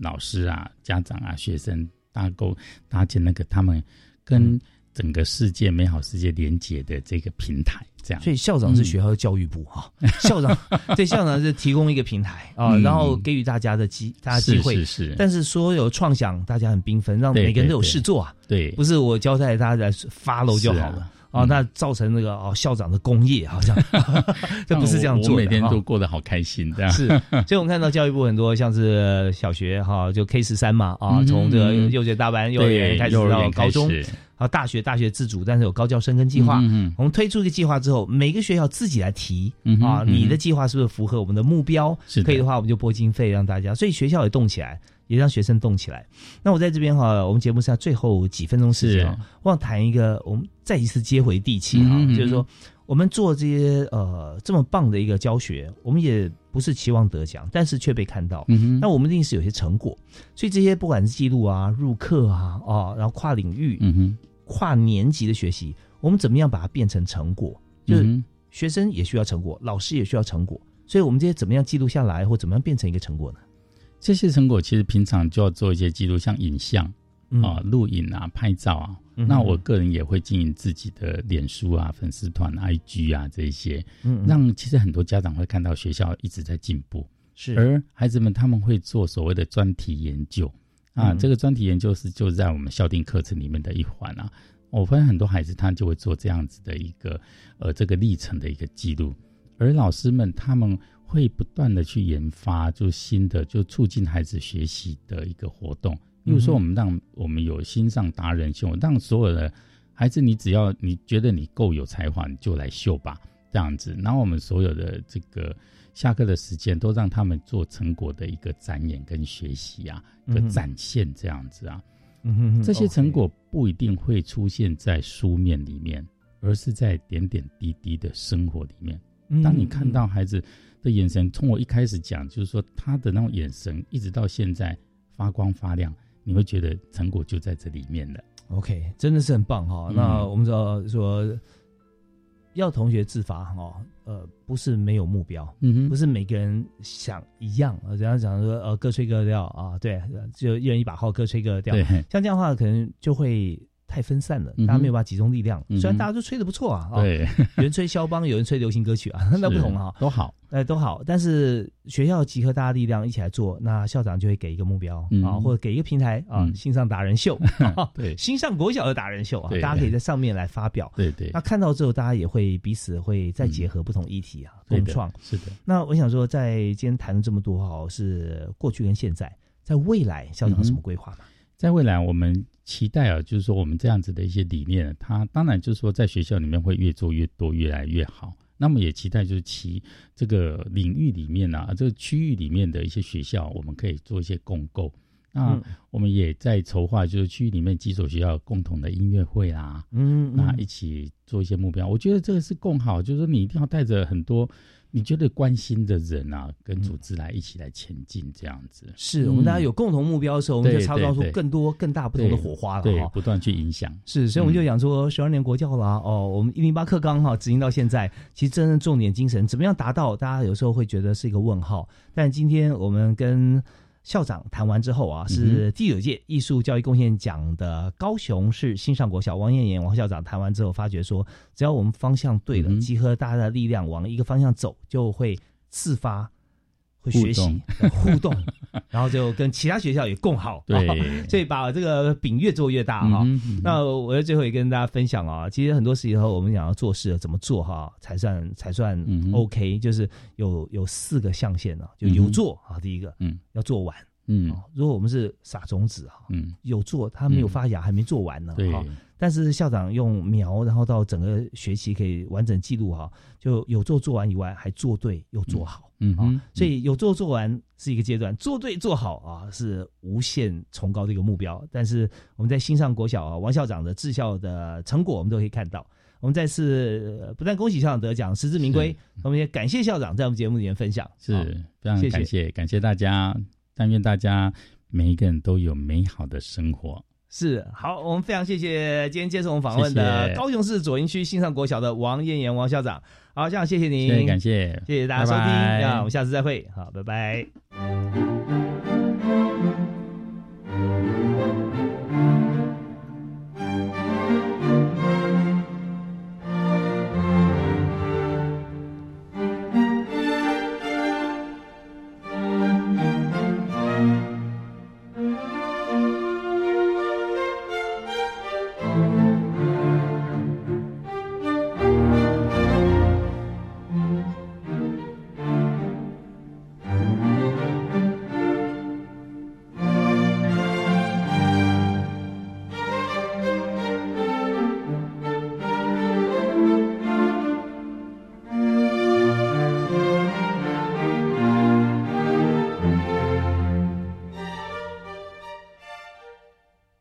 老师啊、家长啊、学生搭构搭建那个他们跟整个世界美好世界连接的这个平台，这样。所以校长是学校的教育部哈，校长对校长是提供一个平台啊，嗯。然后给予大家的机大家机会，是是。是但是所有创想大家很缤纷，让每个人都有事做啊，对，不是我交代大家来 follow 就好了。啊哦，那造成那个哦校长的工业好像，这不是这样做的。我每天都过得好开心，这样。是，所以我们看到教育部很多像是小学哈，就 K 十三嘛啊，嗯。从这个幼稚园大班、幼儿园开始到高中啊大学大学自主，但是有高教生跟计划。嗯我们推出一个计划之后，每个学校自己来提啊，嗯哼嗯哼你的计划是不是符合我们的目标？是可以的话，我们就拨经费让大家，所以学校也动起来。也让学生动起来。那我在这边哈，我们节目剩下最后几分钟时间啊，我想谈一个，我们再一次接回地气哈，就是说我们做这些呃这么棒的一个教学，我们也不是期望得奖，但是却被看到。嗯哼那我们一定是有些成果，所以这些不管是记录啊、入课啊、哦，然后跨领域、嗯哼、跨年级的学习，我们怎么样把它变成成果？就是学生也需要成果，老师也需要成果，所以我们这些怎么样记录下来，或怎么样变成一个成果呢？这些成果其实平常就要做一些记录，像影像嗯啊、录影啊、拍照啊。嗯那我个人也会经营自己的脸书啊、粉丝团、IG 啊这一些，让其实很多家长会看到学校一直在进步。是而孩子们他们会做所谓的专题研究啊，嗯这个专题研究是就在我们校定课程里面的一环啊。我发现很多孩子他就会做这样子的一个呃这个历程的一个记录，而老师们他们会不断的去研发就新的就促进孩子学习的一个活动。比如说，我们让我们有心上达人秀，让所有的孩子，你只要你觉得你够有才华，你就来秀吧，这样子。然后我们所有的这个下课的时间，都让他们做成果的一个展演跟学习啊，一个展现这样子啊。嗯哼哼这些成果不一定会出现在书面里面，而是在点点滴滴的生活里面。嗯当你看到孩子的眼神，从我一开始讲，就是说他的那种眼神，一直到现在发光发亮，你会觉得成果就在这里面了。OK，真的是很棒哈、嗯那我们知道说，要同学自发哈，呃，不是没有目标，嗯哼不是每个人想一样，呃，人家讲说呃各吹各调啊，对，就一人一把号，各吹各调。像这样的话，可能就会太分散了，大家没有办法集中力量。嗯虽然大家都吹的不错啊，啊对。有人吹肖邦，有人吹流行歌曲啊，那不同啊，都好，哎，都好，但是学校集合大家力量一起来做，那校长就会给一个目标、嗯。啊，或者给一个平台啊，嗯。新上达人秀，对。新上国小的达人秀啊，大家可以在上面来发表。对对。那看到之后，大家也会彼此会再结合不同议题啊，共创。是的。那我想说，在今天谈了这么多哈，是过去跟现在，在未来校长有什么规划吗？在未来，我们期待啊，就是说我们这样子的一些理念，它当然就是说在学校里面会越做越多，越来越好。那么也期待就是其这个领域里面啊，这个区域里面的一些学校，我们可以做一些共构。那嗯我们也在筹划，就是区域里面几所学校共同的音乐会啦，嗯那一起做一些目标。我觉得这个是共好，就是说你一定要带着很多你觉得关心的人啊，跟组织来一起来前进，这样子。是我们大家有共同目标的时候，我们就对创造出更多、更大不同的火花了哈，。对不断去影响。是，所以我们就讲说，十二年国教啦，哦，我们一零八课纲哈执行到现在，其实真正重点精神怎么样达到，大家有时候会觉得是一个问号。但今天我们跟校长谈完之后啊，是第九届艺术教育贡献奖的高雄市新上国小王艳艳王校长谈完之后，发觉说，只要我们方向对了，集合大家的力量往一个方向走，就会自发。会学习互动，然后就跟其他学校也共好，对。哦 所以把这个饼越做越大哈。那我在最后也跟大家分享啊，其实很多时候我们想要做事怎么做哈，才算才算嗯 OK，、就是有有四个象限啊，就有做啊，第一个，嗯，要做完。嗯，如果我们是撒种子啊，嗯，有做，它没有发芽，还没做完呢，对。哈。但是校长用苗，然后到整个学期可以完整记录哈，就有做做完以外，还做对又做好，啊嗯哼，所以有做做完是一个阶段，做对做好啊是无限崇高的一个目标。但是我们在新上国小啊，王校长的治校的成果，我们都可以看到。我们再次呃不但恭喜校长得奖，实至名归，我们也感谢校长在我们节目里面分享，是好非常感谢感谢大家，但愿大家每一个人都有美好的生活。是好，我们非常谢谢今天接受我们访问的高雄市左营区新上国小的王燕燕王校长。好，校长谢谢您，谢谢感谢。谢谢大家收听，那我们下次再会，好，拜拜。